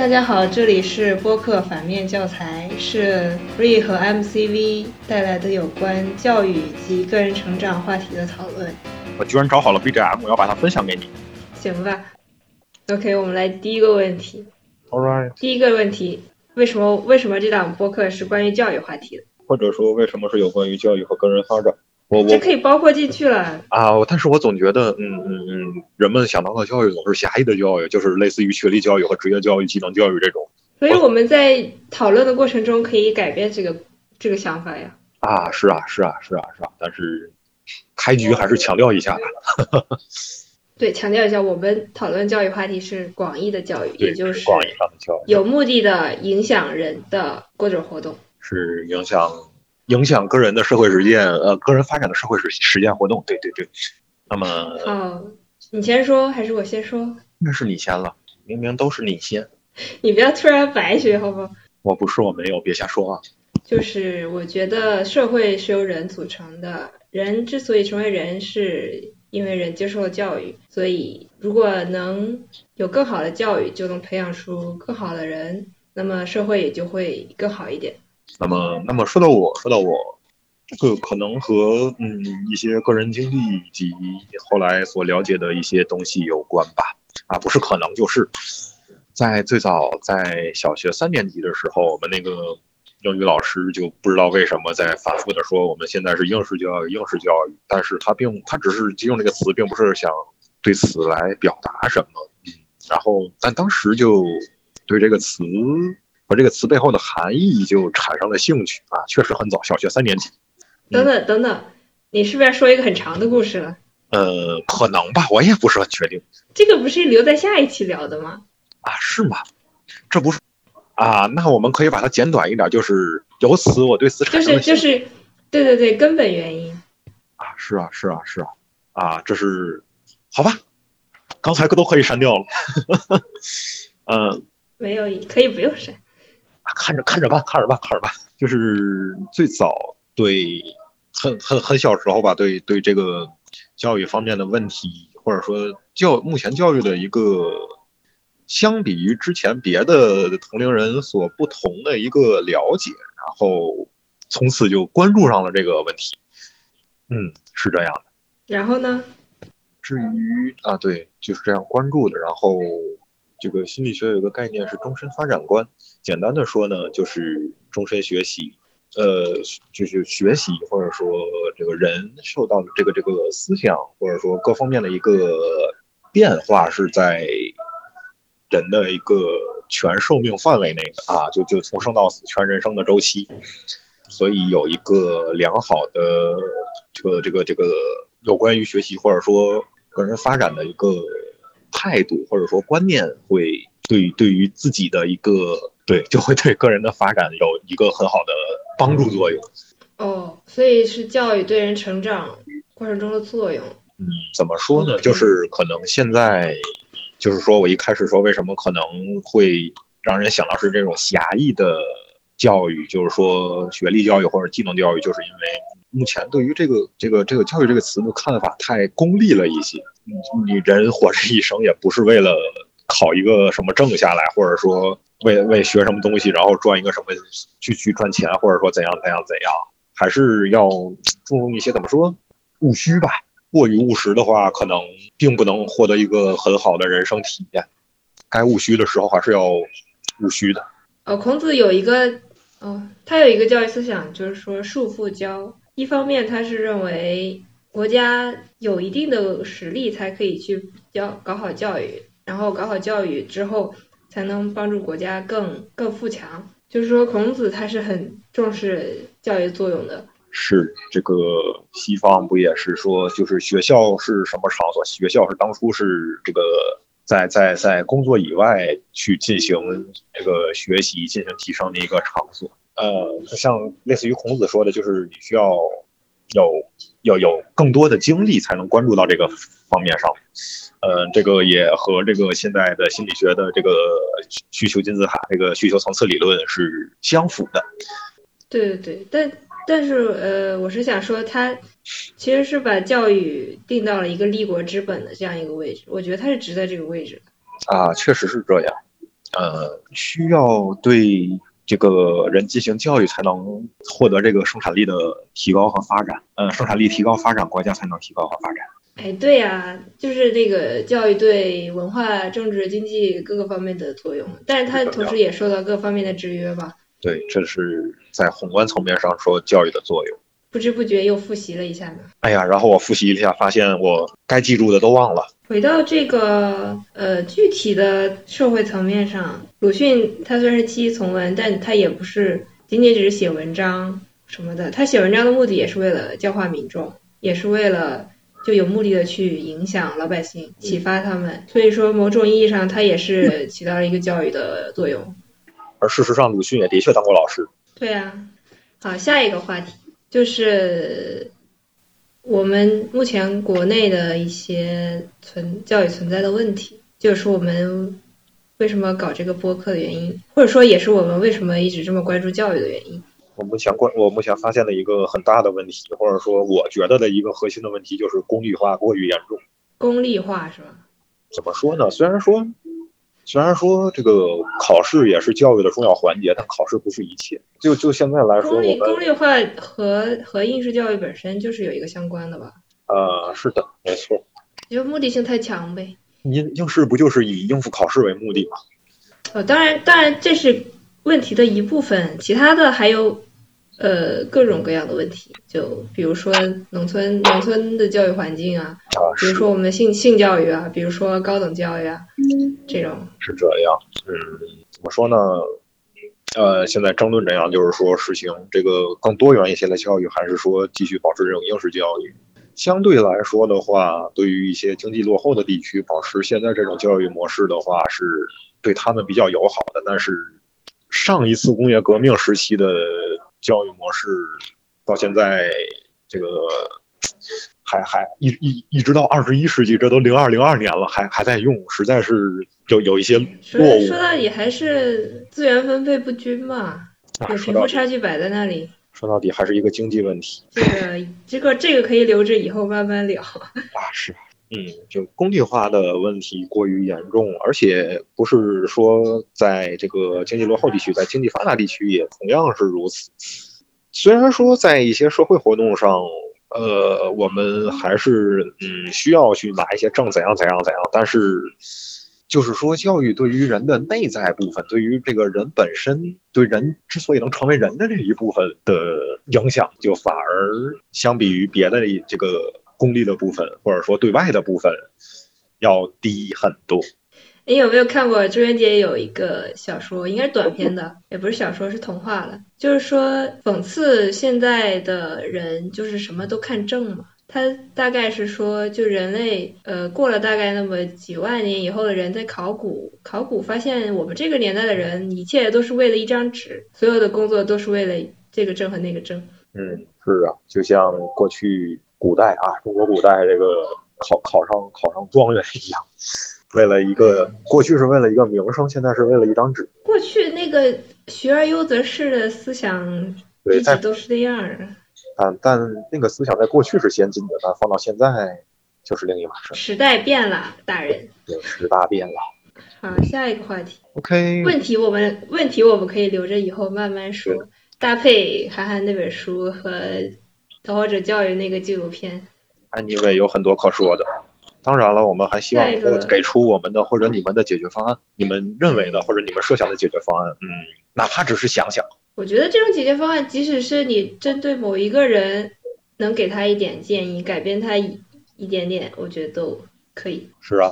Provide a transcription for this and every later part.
大家好，这里是播客反面教材，是 Re 和 MCV 带来的有关教育及个人成长话题的讨论。我居然找好了 BGM，我要把它分享给你。行吧。OK，我们来第一个问题。All right。第一个问题，为什么为什么这档播客是关于教育话题的？或者说，为什么是有关于教育和个人发展？我我这可以包括进去了。啊，但是我总觉得，嗯嗯嗯，人们想到的教育总是狭义的教育，就是类似于学历教育和职业教育、技能教育这种。所以我们在讨论的过程中可以改变这个这个想法呀。啊，是啊，是啊，是啊，是啊，但是开局还是强调一下吧。对，强调一下，我们讨论教育话题是广义的教育，也就是广义上的教育，有目的的影响人的各种活动，是影响影响个人的社会实践，呃，个人发展的社会实实践活动。对对对。那么，哦，你先说还是我先说？那是你先了，明明都是你先。你不要突然白学好不好？我不是，我没有，别瞎说啊。就是我觉得社会是由人组成的，人之所以成为人，是因为人接受了教育，所以如果能有更好的教育，就能培养出更好的人，那么社会也就会更好一点。那么，那么说到我，说到我，这个可能和嗯一些个人经历以及后来所了解的一些东西有关吧。啊，不是可能，就是在最早在小学三年级的时候，我们那个英语老师就不知道为什么在反复的说我们现在是应试教育，应试教育，但是他并他只是用这个词，并不是想对此来表达什么。嗯，然后但当时就对这个词。和这个词背后的含义就产生了兴趣啊，确实很早，小学三年级。等等等等，你是不是要说一个很长的故事了？呃，可能吧，我也不是很确定。这个不是留在下一期聊的吗？啊，是吗？这不是啊，那我们可以把它简短一点，就是由此我对此产生就是就是，对对对，根本原因。啊，是啊是啊是啊，啊，这是好吧？刚才都可以删掉了。嗯，没有，可以不用删。看着看着办，看着办，看着办。就是最早对很很很小时候吧，对对这个教育方面的问题，或者说教目前教育的一个相比于之前别的同龄人所不同的一个了解，然后从此就关注上了这个问题。嗯，是这样的。然后呢？至于啊，对，就是这样关注的，然后。这个心理学有一个概念是终身发展观，简单的说呢，就是终身学习，呃，就是学习或者说这个人受到的这个这个思想或者说各方面的一个变化是在人的一个全寿命范围内的啊，就就从生到死全人生的周期，所以有一个良好的这个这个这个有关于学习或者说个人发展的一个。态度或者说观念会对对于自己的一个对就会对个人的发展有一个很好的帮助作用。哦，所以是教育对人成长过程中的作用。嗯，怎么说呢？就是可能现在就是说我一开始说为什么可能会让人想到是这种狭义的教育，就是说学历教育或者技能教育，就是因为目前对于这个这个这个教育这个词的看法太功利了一些。你人活这一生也不是为了考一个什么证下来，或者说为为学什么东西，然后赚一个什么去去赚钱，或者说怎样怎样怎样，还是要注重一些怎么说务虚吧。过于务实的话，可能并不能获得一个很好的人生体验。该务虚的时候还是要务虚的。哦，孔子有一个，哦，他有一个教育思想，就是说束缚教。一方面，他是认为。国家有一定的实力才可以去教搞好教育，然后搞好教育之后才能帮助国家更更富强。就是说，孔子他是很重视教育作用的。是这个西方不也是说，就是学校是什么场所？学校是当初是这个在在在工作以外去进行这个学习、进行提升的一个场所。呃，像类似于孔子说的，就是你需要。有要有更多的精力才能关注到这个方面上，呃，这个也和这个现在的心理学的这个需求金字塔这个需求层次理论是相符的。对对对，但但是呃，我是想说，他其实是把教育定到了一个立国之本的这样一个位置，我觉得他是值得这个位置的。啊，确实是这样。呃，需要对这个人进行教育，才能获得这个生产力的提高和发展。嗯，生产力提高发展，国家才能提高和发展。哎，对呀，就是这个教育对文化、政治、经济各个方面的作用，但是它同时也受到各方面的制约吧。对，这是在宏观层面上说教育的作用。不知不觉又复习了一下呢。哎呀，然后我复习一下，发现我该记住的都忘了。回到这个呃具体的社会层面上，鲁迅他虽然是弃医从文，但他也不是仅仅只是写文章什么的，他写文章的目的也是为了教化民众，也是为了就有目的的去影响老百姓，启发他们。所以说，某种意义上，他也是起到了一个教育的作用。而事实上，鲁迅也的确当过老师。对呀，好，下一个话题就是我们目前国内的一些存教育存在的问题，就是我们为什么搞这个播客的原因，或者说也是我们为什么一直这么关注教育的原因。我目前关，我目前发现的一个很大的问题，或者说我觉得的一个核心的问题，就是功利化过于严重。功利化是吧？怎么说呢？虽然说。虽然说这个考试也是教育的重要环节，但考试不是一切。就就现在来说，功利功利化和和应试教育本身就是有一个相关的吧？呃，是的，没错。就目的性太强呗。应应试不就是以应付考试为目的吗？呃，当然，当然这是问题的一部分，其他的还有。呃，各种各样的问题，就比如说农村农村的教育环境啊，比如说我们的性性教育啊，比如说高等教育啊，这种是这样。嗯，怎么说呢？呃，现在争论这样，就是说实行这个更多元一些的教育，还是说继续保持这种应试教育？相对来说的话，对于一些经济落后的地区，保持现在这种教育模式的话，是对他们比较友好的。但是上一次工业革命时期的。教育模式到现在，这个还还一一一直到二十一世纪，这都零二零二年了，还还在用，实在是有有一些落伍。说到底还是资源分配不均嘛，有贫富差距摆在那里。说到底还是一个经济问题。这个这个这个可以留着以后慢慢聊。啊是，嗯，就工地化的问题过于严重，而且不是说在这个经济落后地区，在经济发达地区也同样是如此。虽然说在一些社会活动上，呃，我们还是嗯需要去拿一些证怎样怎样怎样，但是就是说教育对于人的内在部分，对于这个人本身，对人之所以能成为人的这一部分的影响，就反而相比于别的这个。功利的部分，或者说对外的部分，要低很多。你有没有看过朱元杰有一个小说，应该是短篇的，也不是小说，是童话了。就是说讽刺现在的人，就是什么都看正嘛。他大概是说，就人类，呃，过了大概那么几万年以后的人，在考古，考古发现我们这个年代的人，一切都是为了一张纸，所有的工作都是为了这个证和那个证。嗯，是啊，就像过去。古代啊，中国古代这个考考上考上状元一样，为了一个过去是为了一个名声，现在是为了一张纸。过去那个学而优则仕的思想一直都是这样的。但但那个思想在过去是先进的，但放到现在就是另一码事。时代变了，大人。对，时代变了。好，下一个话题。OK。问题我们问题我们可以留着以后慢慢说，搭配韩寒那本书和。投或者教育那个纪录片，Anyway 有很多可说的。当然了，我们还希望给出我们的或者你们的解决方案，你们认为的或者你们设想的解决方案。嗯，哪怕只是想想。我觉得这种解决方案，即使是你针对某一个人，能给他一点建议，改变他一一点点，我觉得都可以。是啊，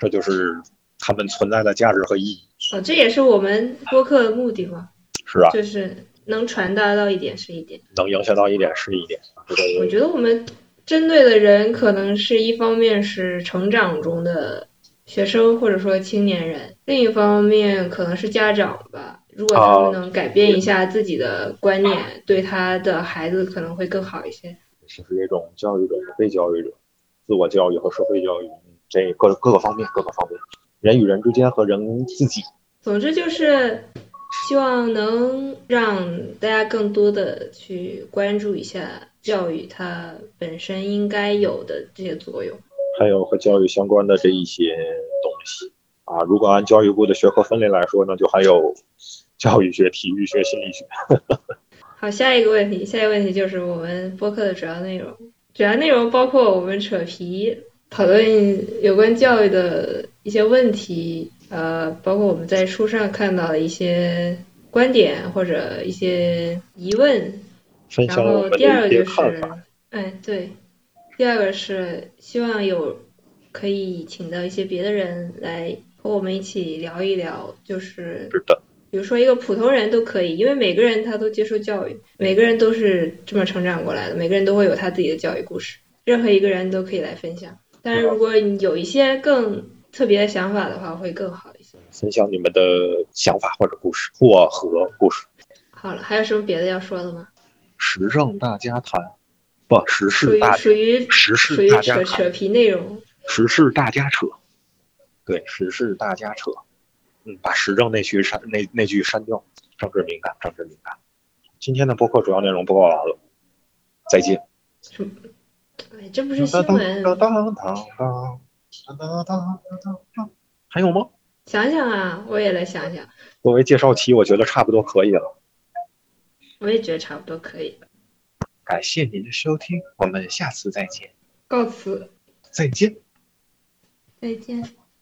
这就是他们存在的价值和意义。哦，这也是我们播客的目的嘛。是啊。就是。能传达到一点是一点，能影响到一点是一点。我觉得我们针对的人可能是一方面是成长中的学生或者说青年人，另一方面可能是家长吧。如果他们能改变一下自己的观念，对他的孩子可能会更好一些。就是这种教育者和被教育者，自我教育和社会教育，这各各个方面各个方面，人与人之间和人自己。总之就是。希望能让大家更多的去关注一下教育它本身应该有的这些作用，还有和教育相关的这一些东西。啊，如果按教育部的学科分类来说呢，就还有教育学、体育学、心理学。好，下一个问题，下一个问题就是我们播客的主要内容，主要内容包括我们扯皮讨论有关教育的一些问题，呃，包括我们在书上看到的一些观点或者一些疑问。然后第二个就是，哎，对，第二个是希望有可以请到一些别的人来和我们一起聊一聊，就是，是的，比如说一个普通人都可以，因为每个人他都接受教育，每个人都是这么成长过来的，每个人都会有他自己的教育故事，任何一个人都可以来分享。但是如果你有一些更特别的想法的话，会更好一些。分享你们的想法或者故事或和故事。好了，还有什么别的要说的吗？时政大家谈，不时事大属于时事大家扯皮内容。时事大家扯，对时事大家扯，嗯，把时政那句删那那句删掉，政治敏感，政治敏感。今天的播客主要内容播报完了，再见。什么？哎，这不是新闻。还有吗？想想啊，我也来想想。作为介绍题，我觉得差不多可以了。我也觉得差不多可以了。感谢您的收听，我们下次再见。告辞。再见。再见。